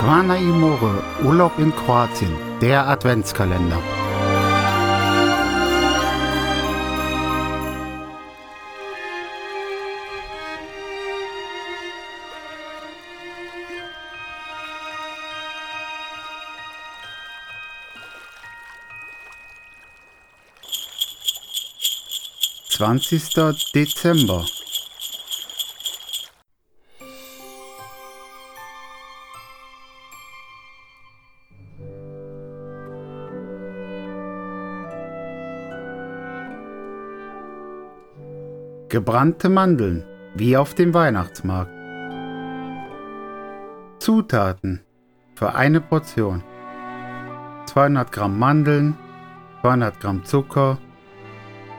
Zvana Imore, Urlaub in Kroatien, der Adventskalender. Zwanzigster Dezember Gebrannte Mandeln, wie auf dem Weihnachtsmarkt. Zutaten für eine Portion. 200 Gramm Mandeln, 200 Gramm Zucker,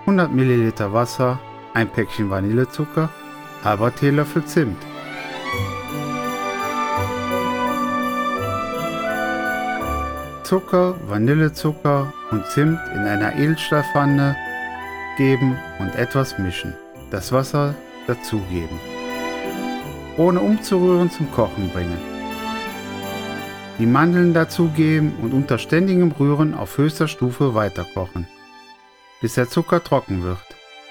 100 Milliliter Wasser, ein Päckchen Vanillezucker, halber Teelöffel Zimt. Zucker, Vanillezucker und Zimt in einer Edelstahlpfanne geben und etwas mischen das Wasser dazugeben. Ohne umzurühren zum Kochen bringen. Die Mandeln dazugeben und unter ständigem Rühren auf höchster Stufe weiterkochen, bis der Zucker trocken wird.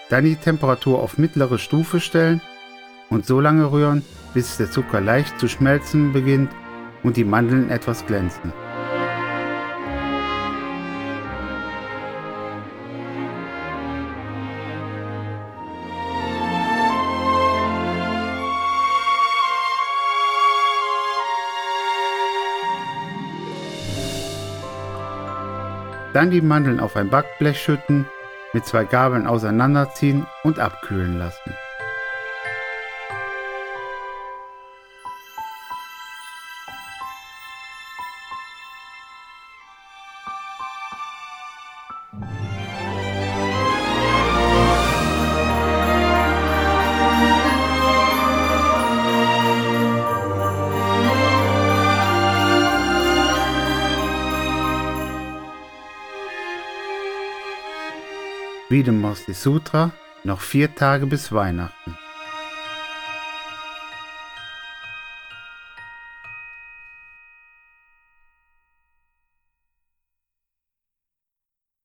Dann die Temperatur auf mittlere Stufe stellen und so lange rühren, bis der Zucker leicht zu schmelzen beginnt und die Mandeln etwas glänzen. Dann die Mandeln auf ein Backblech schütten, mit zwei Gabeln auseinanderziehen und abkühlen lassen. Vidamasti Sutra noch vier Tage bis Weihnachten.